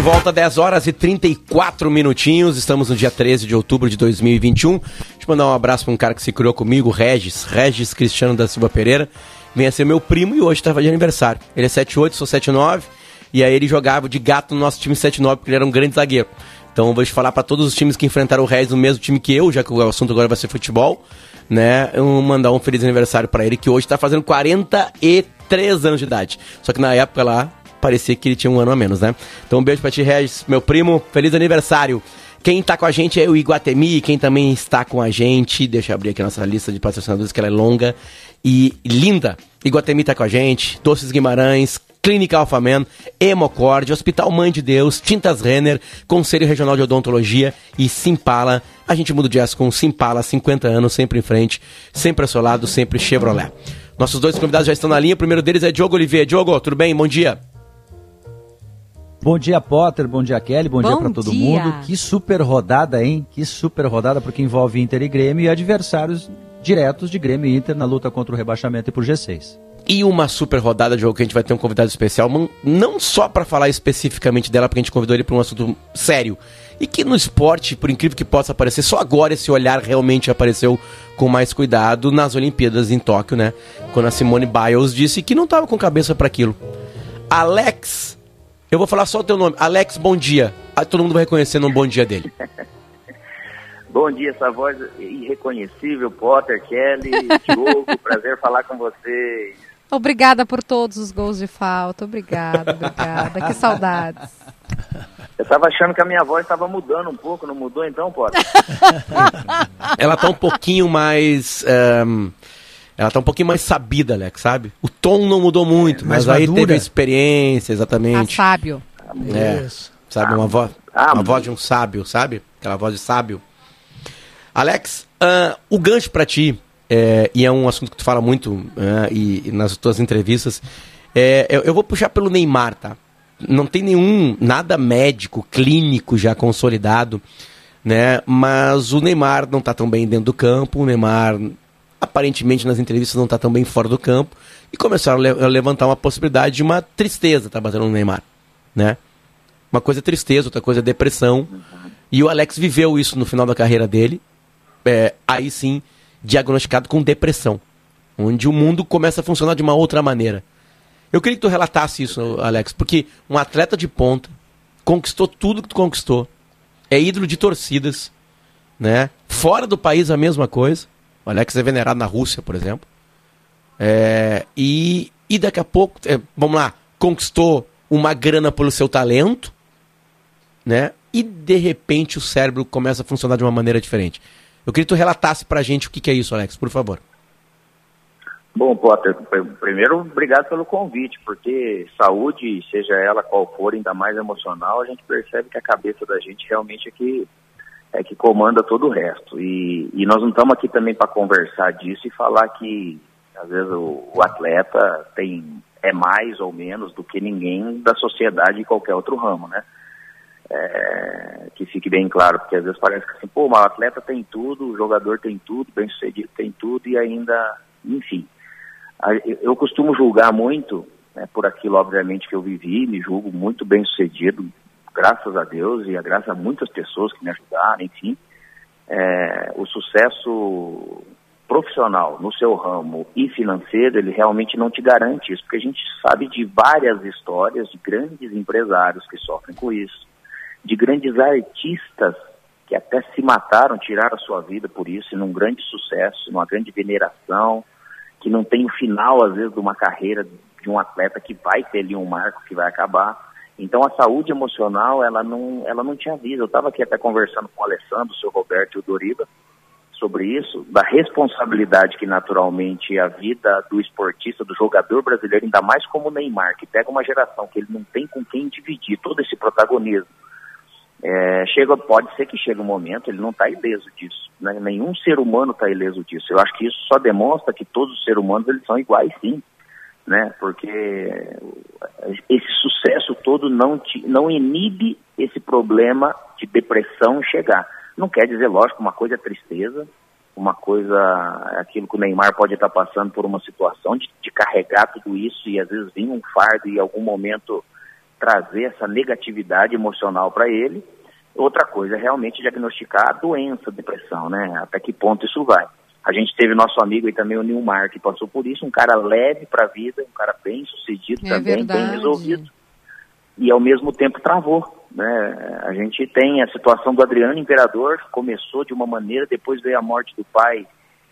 De volta, 10 horas e 34 minutinhos. Estamos no dia 13 de outubro de 2021. Deixa eu mandar um abraço para um cara que se criou comigo, Regis, Regis Cristiano da Silva Pereira. Vem a ser meu primo e hoje estava de aniversário. Ele é 78, sou 79. E aí ele jogava de gato no nosso time 79, porque ele era um grande zagueiro. Então eu vou te falar para todos os times que enfrentaram o Regis no mesmo time que eu, já que o assunto agora vai ser futebol, né? Eu mandar um feliz aniversário para ele, que hoje está fazendo 43 anos de idade. Só que na época lá, parecia que ele tinha um ano a menos, né? Então um beijo pra ti, Regis, meu primo, feliz aniversário. Quem tá com a gente é o Iguatemi, quem também está com a gente, deixa eu abrir aqui a nossa lista de patrocinadores, que ela é longa e linda. Iguatemi tá com a gente, Doces Guimarães, Clínica Alfaman, Hemocord, Hospital Mãe de Deus, Tintas Renner, Conselho Regional de Odontologia e Simpala. A gente muda de aço com Simpala, 50 anos, sempre em frente, sempre ao seu lado, sempre Chevrolet. Nossos dois convidados já estão na linha, o primeiro deles é Diogo Oliveira. Diogo, tudo bem? Bom dia. Bom dia, Potter. Bom dia, Kelly. Bom, bom dia para todo dia. mundo. Que super rodada, hein? Que super rodada, porque envolve Inter e Grêmio e adversários diretos de Grêmio e Inter na luta contra o rebaixamento e por G6. E uma super rodada de jogo que a gente vai ter um convidado especial, não só para falar especificamente dela, porque a gente convidou ele para um assunto sério. E que no esporte, por incrível que possa parecer, só agora esse olhar realmente apareceu com mais cuidado nas Olimpíadas em Tóquio, né? Quando a Simone Biles disse que não estava com cabeça para aquilo. Alex eu vou falar só o teu nome. Alex, bom dia. Aí todo mundo vai reconhecer no bom dia dele. *laughs* bom dia, essa voz irreconhecível, Potter, Kelly, Diogo, *laughs* prazer falar com vocês. Obrigada por todos os gols de falta. Obrigada, obrigada. que saudades. Eu estava achando que a minha voz estava mudando um pouco, não mudou então, Potter? *laughs* Ela tá um pouquinho mais. Um ela tá um pouquinho mais sabida, Alex, sabe? O tom não mudou muito, é, mas aí madura. teve a experiência, exatamente. Tá sábio. É, sabe, uma, voz, ah, uma voz de um sábio, sabe? Aquela voz de sábio. Alex, uh, o gancho para ti, é, e é um assunto que tu fala muito uh, e, e, nas tuas entrevistas, é, eu, eu vou puxar pelo Neymar, tá? Não tem nenhum, nada médico, clínico já consolidado, né? Mas o Neymar não tá tão bem dentro do campo, o Neymar aparentemente nas entrevistas não está tão bem fora do campo, e começaram a, le a levantar uma possibilidade de uma tristeza tá batendo no Neymar, né? Uma coisa é tristeza, outra coisa é depressão. E o Alex viveu isso no final da carreira dele, é, aí sim, diagnosticado com depressão, onde o mundo começa a funcionar de uma outra maneira. Eu queria que tu relatasse isso, Alex, porque um atleta de ponta conquistou tudo que tu conquistou, é ídolo de torcidas, né? Fora do país a mesma coisa. O Alex é venerado na Rússia, por exemplo. É, e, e daqui a pouco, é, vamos lá, conquistou uma grana pelo seu talento, né? E de repente o cérebro começa a funcionar de uma maneira diferente. Eu queria que tu relatasse pra gente o que, que é isso, Alex, por favor. Bom, Potter, primeiro, obrigado pelo convite, porque saúde, seja ela qual for, ainda mais emocional, a gente percebe que a cabeça da gente realmente é que, é que comanda todo o resto. E, e nós não estamos aqui também para conversar disso e falar que, às vezes, o, o, atleta tem é mais ou menos do que ninguém da sociedade em qualquer outro ramo, né? É, que fique bem claro, porque às vezes parece que assim, pô, o atleta tem tudo, o jogador tem tudo, bem sucedido tem tudo e ainda, enfim. Eu costumo julgar muito, né, por aquilo, obviamente, que eu vivi, me julgo muito bem sucedido, graças a Deus e a graças a muitas pessoas que me ajudaram, enfim. É, o sucesso profissional no seu ramo e financeiro, ele realmente não te garante isso, porque a gente sabe de várias histórias de grandes empresários que sofrem com isso, de grandes artistas que até se mataram, tiraram a sua vida por isso, num grande sucesso, numa grande veneração, que não tem o final, às vezes, de uma carreira de um atleta que vai ter ali um marco que vai acabar. Então a saúde emocional, ela não, ela não tinha vida. Eu estava aqui até conversando com o Alessandro, o seu Roberto e o Doriba, sobre isso, da responsabilidade que naturalmente a vida do esportista, do jogador brasileiro, ainda mais como o Neymar, que pega uma geração que ele não tem com quem dividir todo esse protagonismo. É, chega, pode ser que chegue um momento, ele não está ileso disso. Né? Nenhum ser humano está ileso disso. Eu acho que isso só demonstra que todos os seres humanos eles são iguais, sim. Né? Porque esse sucesso todo não, te, não inibe esse problema de depressão chegar. Não quer dizer, lógico, uma coisa é tristeza, uma coisa é aquilo que o Neymar pode estar passando por uma situação de, de carregar tudo isso e às vezes vir um fardo e em algum momento trazer essa negatividade emocional para ele. Outra coisa é realmente diagnosticar a doença, a depressão, né? Até que ponto isso vai. A gente teve nosso amigo e também o Nilmar, que passou por isso, um cara leve para a vida, um cara bem sucedido é também, verdade. bem resolvido. E ao mesmo tempo travou. Né? A gente tem a situação do Adriano Imperador, que começou de uma maneira, depois veio a morte do pai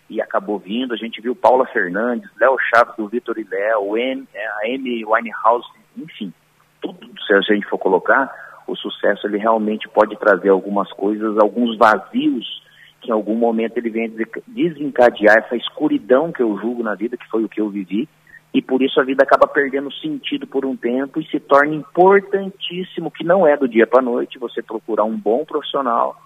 e acabou vindo. A gente viu Paula Fernandes, Léo Chaves do Vitor e Léo, a Amy Winehouse, enfim tudo, se a gente for colocar, o sucesso ele realmente pode trazer algumas coisas, alguns vazios que em algum momento ele vem desencadear essa escuridão que eu julgo na vida, que foi o que eu vivi, e por isso a vida acaba perdendo sentido por um tempo e se torna importantíssimo, que não é do dia para a noite, você procurar um bom profissional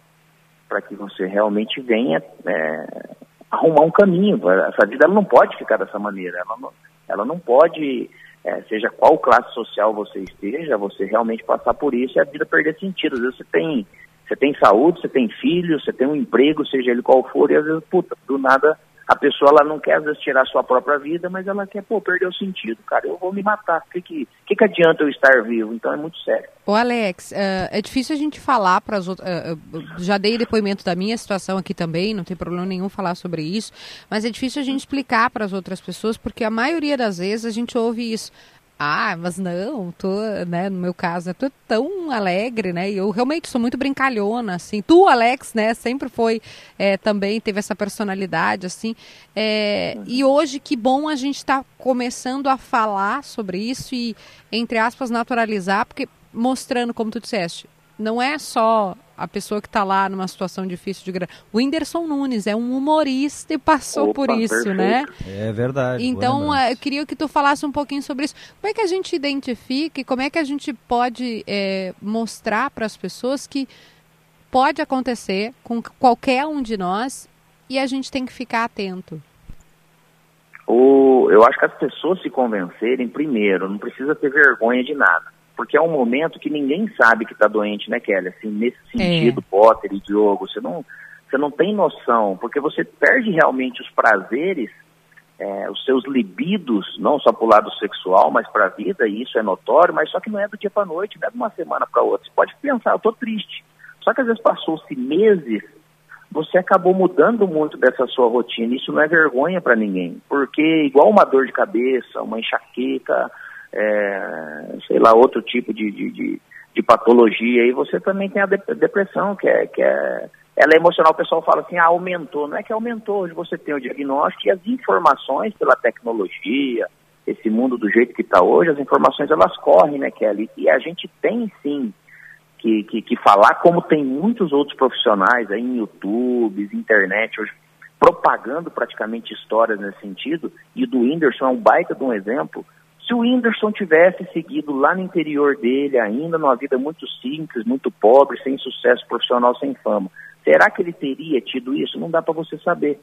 para que você realmente venha é, arrumar um caminho. Essa vida ela não pode ficar dessa maneira, ela não, ela não pode é, seja qual classe social você esteja, você realmente passar por isso e a vida perder sentido. Às vezes você tem, você tem saúde, você tem filho, você tem um emprego, seja ele qual for, e às vezes, puta, do nada a pessoa ela não quer às vezes tirar a sua própria vida, mas ela quer, pô, perder o sentido, cara, eu vou me matar. O que que, que, que adianta eu estar vivo? Então é muito sério. Ô Alex, uh, é difícil a gente falar para as outras. Uh, já dei depoimento da minha situação aqui também, não tem problema nenhum falar sobre isso, mas é difícil a gente explicar para as outras pessoas, porque a maioria das vezes a gente ouve isso ah, mas não, tô, né, no meu caso, né, tô tão alegre, né, e eu realmente sou muito brincalhona, assim, tu, Alex, né, sempre foi, é, também teve essa personalidade, assim, é, uhum. e hoje, que bom a gente está começando a falar sobre isso e, entre aspas, naturalizar, porque mostrando, como tu disseste, não é só a pessoa que está lá numa situação difícil de grana. O Whindersson Nunes é um humorista e passou Opa, por isso, perfeito. né? É verdade. Então, é, eu queria que tu falasse um pouquinho sobre isso. Como é que a gente identifica e como é que a gente pode é, mostrar para as pessoas que pode acontecer com qualquer um de nós e a gente tem que ficar atento? O, eu acho que as pessoas se convencerem, primeiro, não precisa ter vergonha de nada porque é um momento que ninguém sabe que está doente, né, Kelly? Assim, nesse sentido, é. Potter e Diogo, você não, Você não tem noção, porque você perde realmente os prazeres, é, os seus libidos, não só para o lado sexual, mas para a vida, e isso é notório, mas só que não é do dia para noite, não é de uma semana para outra. Você pode pensar, eu estou triste. Só que às vezes passou-se meses, você acabou mudando muito dessa sua rotina. Isso não é vergonha para ninguém, porque igual uma dor de cabeça, uma enxaqueca, é, sei lá, outro tipo de, de, de, de patologia, e você também tem a depressão, que é, que é ela é emocional, o pessoal fala assim, ah, aumentou. Não é que aumentou, hoje você tem o diagnóstico e as informações pela tecnologia, esse mundo do jeito que está hoje, as informações elas correm, né, Kelly? E a gente tem sim que, que, que falar, como tem muitos outros profissionais aí em YouTube, internet, hoje, propagando praticamente histórias nesse sentido, e do Whindersson é um baita de um exemplo. Se o Whindersson tivesse seguido lá no interior dele, ainda numa vida muito simples, muito pobre, sem sucesso profissional, sem fama, Será que ele teria tido isso? Não dá para você saber.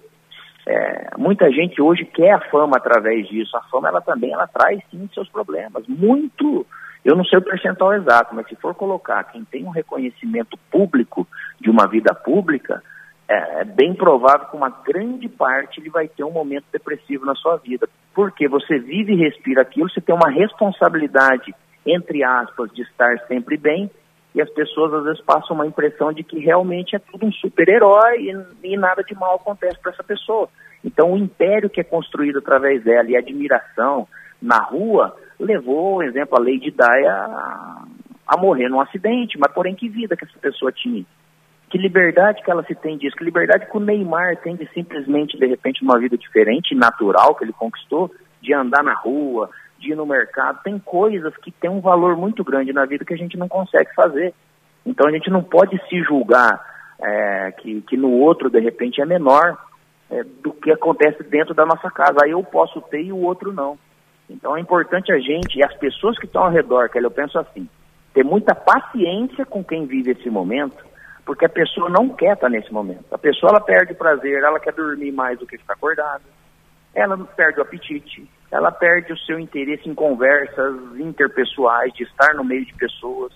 É, muita gente hoje quer a fama através disso. A fama, ela também, ela traz sim seus problemas. Muito, eu não sei o percentual exato, mas se for colocar quem tem um reconhecimento público de uma vida pública, é, é bem provável que uma grande parte ele vai ter um momento depressivo na sua vida. Porque você vive e respira aquilo, você tem uma responsabilidade, entre aspas, de estar sempre bem, e as pessoas às vezes passam uma impressão de que realmente é tudo um super-herói e, e, nada de mal acontece para essa pessoa. Então o império que é construído através dela e a admiração na rua levou, por exemplo, a Lady Di a, a morrer num acidente, mas porém que vida que essa pessoa tinha. Que liberdade que ela se tem disso, que liberdade que o Neymar tem de simplesmente, de repente, uma vida diferente, natural que ele conquistou, de andar na rua, de ir no mercado, tem coisas que têm um valor muito grande na vida que a gente não consegue fazer. Então a gente não pode se julgar é, que, que no outro, de repente, é menor é, do que acontece dentro da nossa casa. Aí eu posso ter e o outro não. Então é importante a gente e as pessoas que estão ao redor, que eu penso assim, ter muita paciência com quem vive esse momento, porque a pessoa não quer estar nesse momento. A pessoa ela perde prazer, ela quer dormir mais do que ficar acordada, ela perde o apetite, ela perde o seu interesse em conversas interpessoais, de estar no meio de pessoas.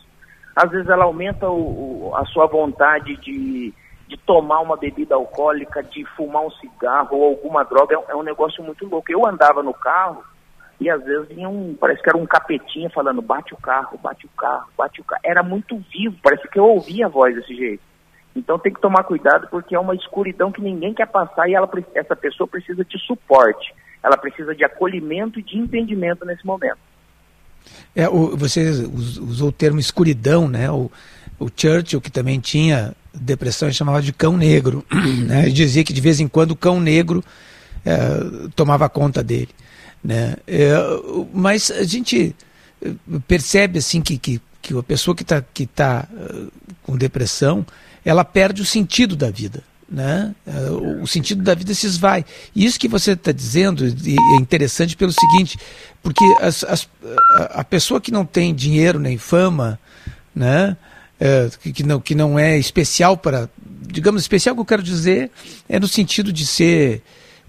Às vezes ela aumenta o, o, a sua vontade de, de tomar uma bebida alcoólica, de fumar um cigarro ou alguma droga. É, é um negócio muito louco. Eu andava no carro e às vezes vinha um, parece que era um capetinha falando, bate o carro, bate o carro, bate o carro. Era muito vivo, parece que eu ouvia a voz desse jeito. Então tem que tomar cuidado porque é uma escuridão que ninguém quer passar e ela, essa pessoa precisa de suporte ela precisa de acolhimento e de entendimento nesse momento. É, o, você usou o termo escuridão, né? O, o Churchill, que também tinha depressão, chamava de cão negro. *clears throat* Né? Ele dizia que de vez em quando o cão negro é, tomava conta dele. Né? É, mas a gente percebe assim que, que, que a pessoa que está que tá, uh, com depressão, ela perde o sentido da vida né? É, o sentido da vida se esvai. E isso que você está dizendo é interessante pelo seguinte, porque as, as, a pessoa que não tem dinheiro nem fama, né? É, que, não, que não é especial para, digamos, especial que eu quero dizer é no sentido de ser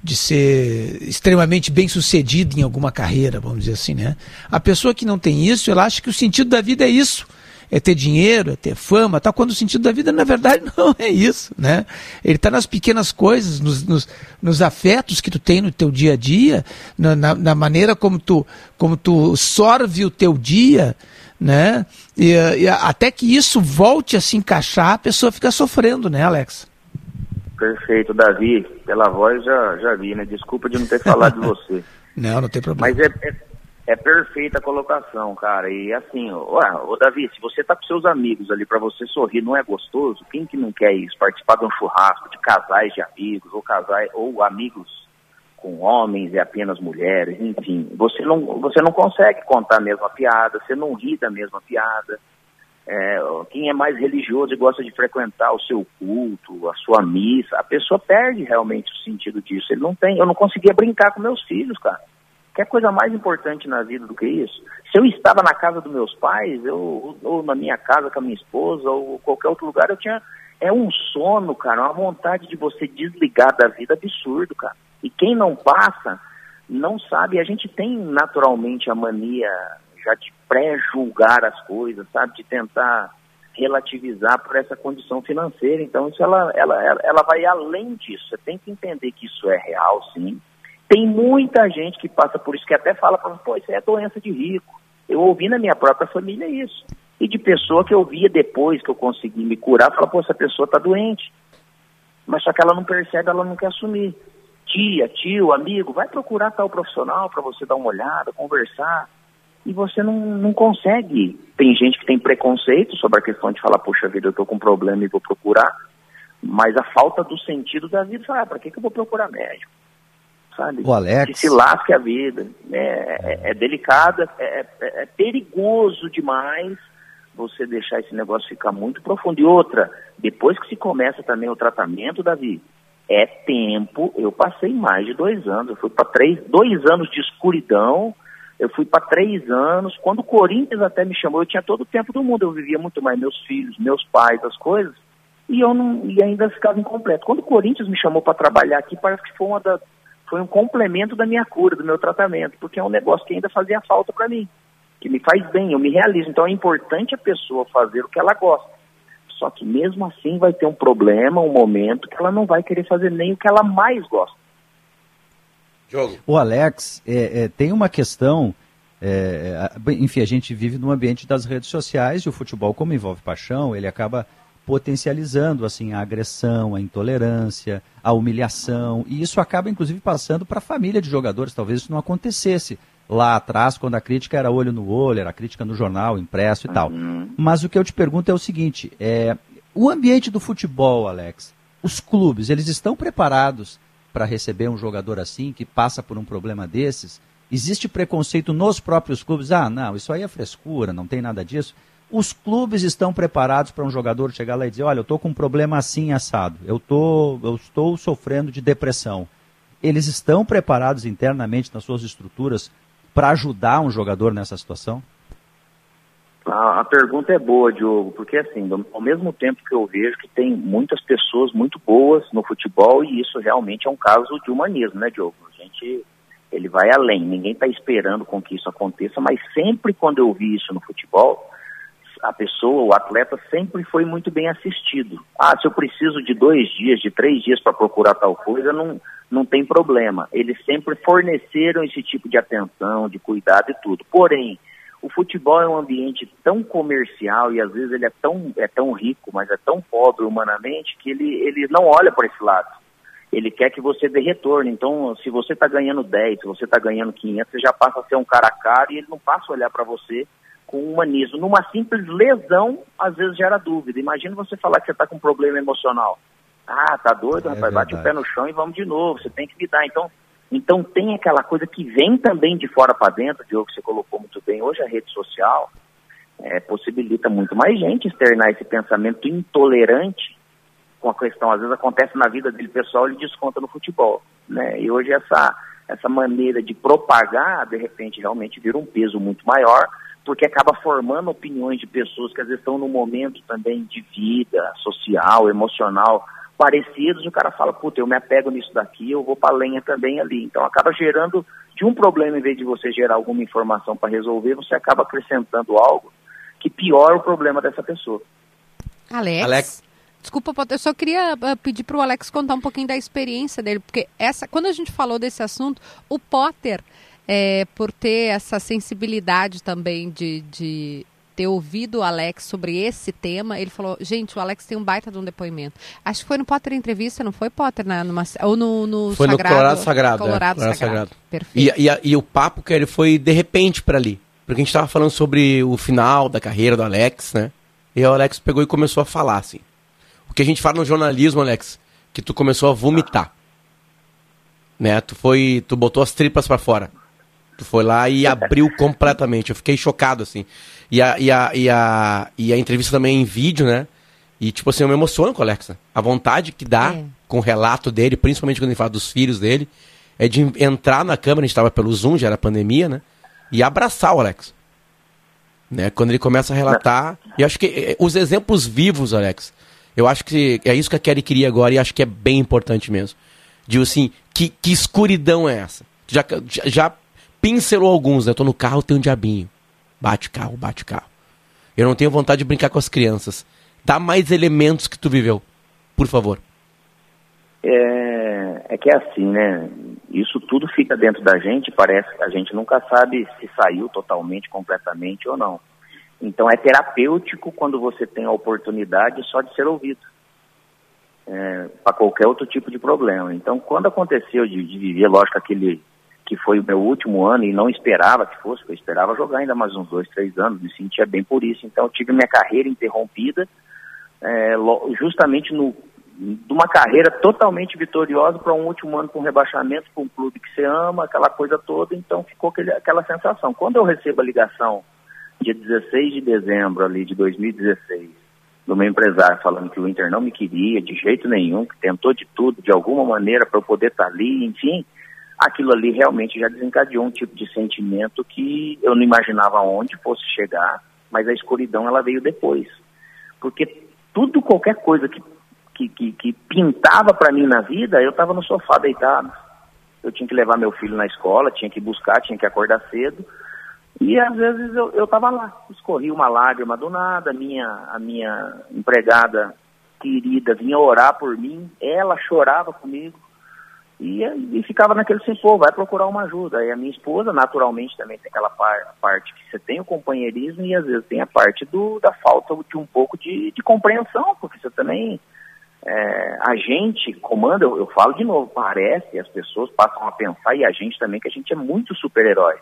de ser extremamente bem sucedido em alguma carreira, vamos dizer assim, né? A pessoa que não tem isso, ela acha que o sentido da vida é isso é ter dinheiro, é ter fama, tal, quando o sentido da vida, na verdade, *laughs* não é isso, né? Ele está nas pequenas coisas, nos, nos, nos, afetos que tu tem no teu dia a dia, na, na, na, maneira como tu, como tu sorve o teu dia, né? E, e, até que isso volte a se encaixar, a pessoa fica sofrendo, né, Alex? Perfeito, Davi. Pela voz já, já vi, né? Desculpa de não ter falado de você. *laughs* Não, não tem problema. Mas é, é é perfeita a colocação, cara. E assim, ué, ô Davi, se você tá com seus amigos ali para você sorrir, não é gostoso? Quem que não quer isso? Participar de um churrasco de casais de amigos, ou casais, ou amigos com homens e apenas mulheres, enfim. Você não, você não consegue contar a mesma piada, você não ri da mesma piada. É, quem é mais religioso e gosta de frequentar o seu culto, a sua missa, a pessoa perde realmente o sentido disso. Ele não tem. Eu não conseguia brincar com meus filhos, cara. Quer coisa mais importante na vida do que isso? Se eu estava na casa dos meus pais, eu, ou na minha casa com a minha esposa, ou qualquer outro lugar, eu tinha. É um sono, cara, uma vontade de você desligar da vida absurdo, cara. E quem não passa, não sabe. A gente tem naturalmente a mania já de pré-julgar as coisas, sabe? De tentar relativizar por essa condição financeira. Então, isso ela, ela, ela vai além disso. Você tem que entender que isso é real, sim. Tem muita gente que passa por isso, que até fala para pô, isso é doença de rico. Eu ouvi na minha própria família isso. E de pessoa que eu via depois que eu consegui me curar, fala, pô, essa pessoa está doente. Mas só que ela não percebe, ela não quer assumir. Tia, tio, amigo, vai procurar tal profissional para você dar uma olhada, conversar e você não, não consegue. Tem gente que tem preconceito sobre a questão de falar, puxa vida, eu estou com um problema e vou procurar, mas a falta do sentido da vida, fala, ah, para que, que eu vou procurar médico? Sabe? O Alex... Que se lasque a vida. É, é, é delicado, é, é, é perigoso demais você deixar esse negócio ficar muito profundo. E outra, depois que se começa também o tratamento, Davi, é tempo. Eu passei mais de dois anos. Eu fui para três, dois anos de escuridão eu fui para três anos. Quando o Corinthians até me chamou, eu tinha todo o tempo do mundo. Eu vivia muito mais meus filhos, meus pais, as coisas. E eu não, e ainda ficava incompleto. Quando o Corinthians me chamou para trabalhar aqui, parece que foi uma da, foi um complemento da minha cura, do meu tratamento, porque é um negócio que ainda fazia falta para mim, que me faz bem, eu me realizo. Então é importante a pessoa fazer o que ela gosta. Só que mesmo assim vai ter um problema, um momento que ela não vai querer fazer nem o que ela mais gosta. Jogo. O Alex, é, é, tem uma questão. É, é enfim, a gente vive num ambiente das redes sociais e o futebol, como envolve paixão, ele acaba potencializando assim a agressão, a intolerância, a humilhação e isso acaba inclusive passando para a família de jogadores. Talvez isso não acontecesse lá atrás quando a crítica era olho no olho, era crítica no jornal, impresso e tal. Uhum. Mas o que eu te pergunto é o seguinte: é, o ambiente do futebol, Alex, os clubes, eles estão preparados para receber um jogador assim, que passa por um problema desses? Existe preconceito nos próprios clubes? Ah, não, isso aí é frescura, não tem nada disso. Os clubes estão preparados para um jogador chegar lá e dizer: olha, eu estou com um problema assim assado, eu, tô, eu estou sofrendo de depressão. Eles estão preparados internamente nas suas estruturas para ajudar um jogador nessa situação? A, a, pergunta é boa, Diogo, porque assim, ao mesmo tempo que eu vejo que tem muitas pessoas muito boas no futebol e isso realmente é um caso de humanismo, né, Diogo? A gente, ele vai além, ninguém está esperando com que isso aconteça, mas sempre quando eu vi isso no futebol, a pessoa, o atleta sempre foi muito bem assistido. Ah, se eu preciso de dois dias, de três dias para procurar tal coisa, não, não tem problema. Eles sempre forneceram esse tipo de atenção, de cuidado e tudo. Porém, o futebol é um ambiente tão comercial e às vezes ele é tão, é tão rico, mas é tão pobre humanamente que ele, ele não olha para esse lado. Ele quer que você dê retorno. Então, se você está ganhando 10, se você está ganhando 500, você já passa a ser um cara caro e ele não passa a olhar para você com humanismo. Numa simples lesão, às vezes gera dúvida. Imagina você falar que você está com um problema emocional. Ah, tá doido, é rapaz, verdade. bate o pé no chão e vamos de novo. Você tem que me dar. Então, então tem aquela coisa que vem também de fora para dentro, Diogo, que você colocou muito bem. Hoje a rede social é, possibilita muito mais gente externar esse pensamento intolerante com a questão, às vezes acontece na vida dele pessoal, ele desconta no futebol. Né? E hoje essa, essa maneira de propagar, de repente, realmente vira um peso muito maior, porque acaba formando opiniões de pessoas que às vezes estão num momento também de vida social, emocional, parecidos, e o cara fala, puta, eu me apego nisso daqui, eu vou para lenha também ali. Então acaba gerando de um problema, em vez de você gerar alguma informação para resolver, você acaba acrescentando algo que piora o problema dessa pessoa. Alex. Alex. Desculpa, eu só queria uh, pedir para o Alex contar um pouquinho da experiência dele, porque essa, quando a gente falou desse assunto, o Potter, é, por ter essa sensibilidade também de, de ter ouvido o Alex sobre esse tema, ele falou, gente, o Alex tem um baita de um depoimento. Acho que foi no Potter Entrevista, não foi, Potter? Na, numa, ou no, no foi Sagrado? no Colorado Sagrado. Colorado, é, Colorado Sagrado. Sagrado. Perfeito. E, e, e, o papo que ele foi de repente para ali. Porque a gente estava falando sobre o final da carreira do Alex, né? E o Alex pegou e começou a falar, assim. O que a gente fala no jornalismo, Alex, que tu começou a vomitar. Né? Tu foi, tu botou as tripas para fora. Foi lá e abriu completamente. Eu fiquei chocado, assim. E a, e a, e a, e a entrevista também em vídeo, né? E, tipo assim, eu me emociono com o Alexa. A vontade que dá é. com o relato dele, principalmente quando ele fala dos filhos dele, é de entrar na câmera, a gente estava pelo Zoom, já era pandemia, né? E abraçar o Alex. Né? Quando ele começa a relatar. E acho que eh, os exemplos vivos, Alex, eu acho que é isso que a Kelly queria agora e acho que é bem importante mesmo. Digo assim, que, que escuridão é essa? Já, já pincelou alguns, né? Eu tô no carro, tem um diabinho. Bate carro, bate carro. Eu não tenho vontade de brincar com as crianças. Dá mais elementos que tu viveu, por favor. É, é que é assim, né? Isso tudo fica dentro da gente, parece que a gente nunca sabe se saiu totalmente, completamente ou não. Então é terapêutico quando você tem a oportunidade só de ser ouvido. É, para qualquer outro tipo de problema. Então, quando aconteceu de, de viver, lógico, aquele que foi o meu último ano e não esperava que fosse, eu esperava jogar ainda mais uns dois, três anos, me sentia bem por isso. Então, eu tive minha carreira interrompida é, justamente no, de uma carreira totalmente vitoriosa para um último ano com rebaixamento, com um clube que você ama, aquela coisa toda, então ficou aquele, aquela sensação. Quando eu recebo a ligação dia 16 de dezembro ali de 2016 do meu empresário falando que o Inter não me queria de jeito nenhum, que tentou de tudo, de alguma maneira, para eu poder estar tá ali, enfim, aquilo ali realmente já desencadeou um tipo de sentimento que eu não imaginava onde fosse chegar, mas a escuridão ela veio depois. Porque tudo, qualquer coisa que, que, que, que pintava para mim na vida, eu estava no sofá deitado. Eu tinha que levar meu filho na escola, tinha que buscar, tinha que acordar cedo. E às vezes eu, eu tava lá, escorri uma lágrima do nada, minha, a minha empregada querida vinha orar por mim, ela chorava comigo e, e ficava naquele assim, pô, vai procurar uma ajuda. E a minha esposa, naturalmente, também tem aquela par, parte que você tem o companheirismo e às vezes tem a parte do, da falta de um pouco de, de compreensão, porque você também, é, a gente comanda, eu, eu falo de novo, parece, as pessoas passam a pensar, e a gente também, que a gente é muito super-herói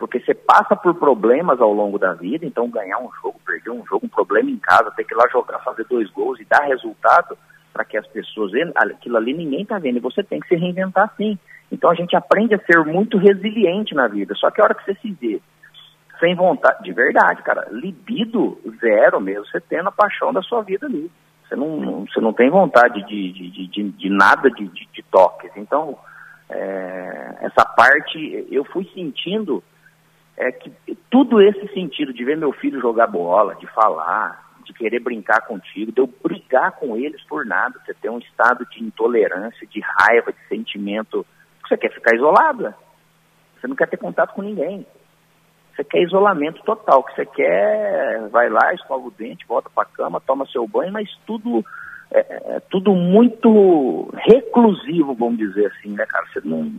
porque você passa por problemas ao longo da vida, então ganhar um jogo, perder um jogo, um problema em casa, ter que ir lá jogar, fazer dois gols e dar resultado para que as pessoas, aquilo ali ninguém está vendo, e você tem que se reinventar sim. Então a gente aprende a ser muito resiliente na vida, só que a hora que você se vê sem vontade, de verdade, cara, libido zero mesmo, você tendo a paixão da sua vida ali. Você não, você não tem vontade de, de, de, de nada de, de, de toques. Então, é, essa parte eu fui sentindo é que tudo esse sentido de ver meu filho jogar bola, de falar, de querer brincar contigo, de eu brigar com eles por nada, você tem um estado de intolerância, de raiva, de sentimento, você quer ficar isolado, você não quer ter contato com ninguém. Você quer isolamento total, que você quer, vai lá, escova o dente, volta para cama, toma seu banho, mas tudo é, é, tudo muito reclusivo, vamos dizer assim, né, cara? Você não,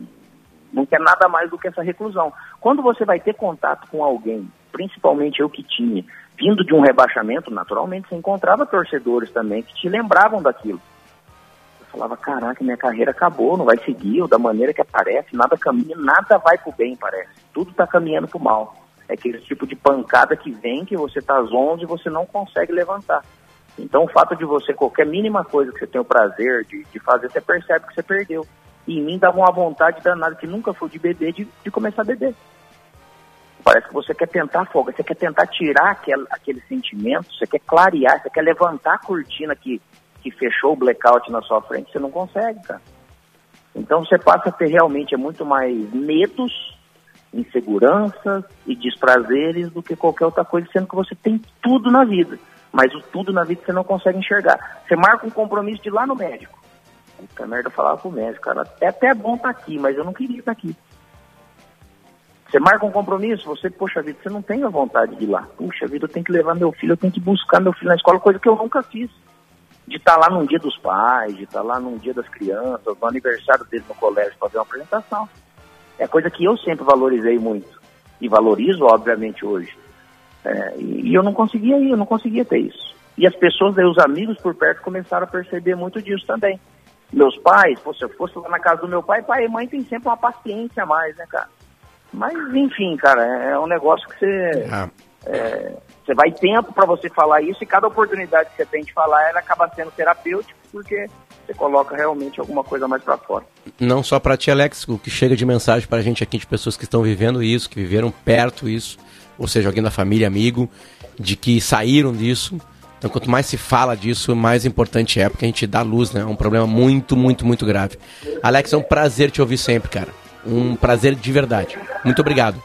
não quer nada mais do que essa reclusão. Quando você vai ter contato com alguém, principalmente eu que tinha, vindo de um rebaixamento, naturalmente você encontrava torcedores também que te lembravam daquilo. Eu falava, caraca, minha carreira acabou, não vai seguir, ou da maneira que aparece, nada caminha, nada vai pro bem, parece. Tudo está caminhando pro mal. É aquele tipo de pancada que vem, que você tá zonzo e você não consegue levantar. Então o fato de você, qualquer mínima coisa que você tem o prazer de, de fazer, você percebe que você perdeu. E em mim dava uma vontade danada, que nunca fui de beber, de, de começar a beber. Parece que você quer tentar folga, você quer tentar tirar aquele, aquele sentimento, você quer clarear, você quer levantar a cortina que, que fechou o blackout na sua frente, você não consegue, cara. Então você passa a ter realmente muito mais medos, inseguranças e desprazeres do que qualquer outra coisa, sendo que você tem tudo na vida. Mas o tudo na vida você não consegue enxergar. Você marca um compromisso de ir lá no médico. Puta merda, eu falava pro médico, cara, é até bom estar tá aqui, mas eu não queria estar tá aqui. Você marca um compromisso, você, poxa vida, você não tem a vontade de ir lá. Puxa vida, eu tenho que levar meu filho, eu tenho que buscar meu filho na escola, coisa que eu nunca fiz. De estar tá lá num dia dos pais, de estar lá num dia das crianças, no aniversário dele no colégio, fazer uma apresentação. É coisa que eu sempre valorizei muito. E valorizo, obviamente, hoje. É, e, eu não conseguia ir, eu não conseguia ter isso. E as pessoas, os amigos por perto começaram a perceber muito disso também meus pais, se eu fosse lá na casa do meu pai, pai e mãe tem sempre uma paciência a mais, né, cara? Mas, enfim, cara, é, é um negócio que você. Ah. É, você vai tempo para você falar isso e cada oportunidade que você tem de falar, ela acaba sendo terapêutica, porque você coloca realmente alguma coisa mais para fora. Não só para ti, Alex, o que chega de mensagem para a gente aqui de pessoas que estão vivendo isso, que viveram perto isso, ou seja, alguém da família, amigo, de que saíram disso então, quanto mais se fala disso, mais importante é, porque a gente dá luz, né? É um problema muito, muito, muito grave. Alex, é um prazer te ouvir sempre, cara. Um prazer de verdade. Muito obrigado.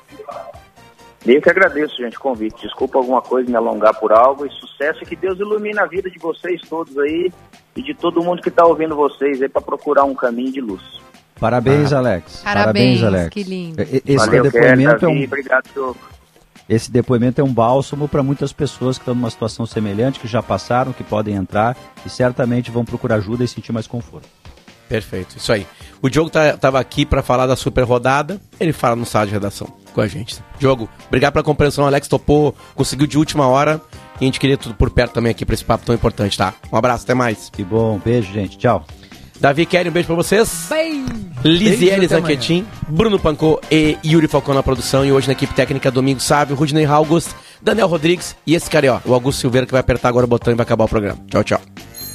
Eu que agradeço, gente, o convite. Desculpa alguma coisa me alongar por algo e sucesso e que Deus ilumine a vida de vocês todos aí e de todo mundo que está ouvindo vocês aí para procurar um caminho de luz. Parabéns, ah. Alex. Parabéns, Parabéns, Alex. Que lindo. Esse Valeu, depoimento é um... Obrigado, senhor. esse depoimento é um bálsamo para muitas pessoas que estão numa situação semelhante, que já passaram, que podem entrar e certamente vão procurar ajuda e sentir mais conforto. Perfeito, isso aí. O Diogo tá, tava aqui para falar da super rodada, ele fala no sala de redação com a gente. Diogo, obrigado pela compreensão, Alex topou, conseguiu de última hora e a gente queria tudo por perto também aqui para esse papo tão importante, tá? Um abraço, até mais. Que bom, beijo, gente, tchau. Davi Kelly, um beijo pra vocês. Lisiele Zanquetin, Bruno Pancô e Yuri Falcão na produção. E hoje na equipe técnica, Domingo Sávio, Rudney August, Daniel Rodrigues e esse cara aí, ó, o Augusto Silveira, que vai apertar agora o botão e vai acabar o programa. Tchau, tchau.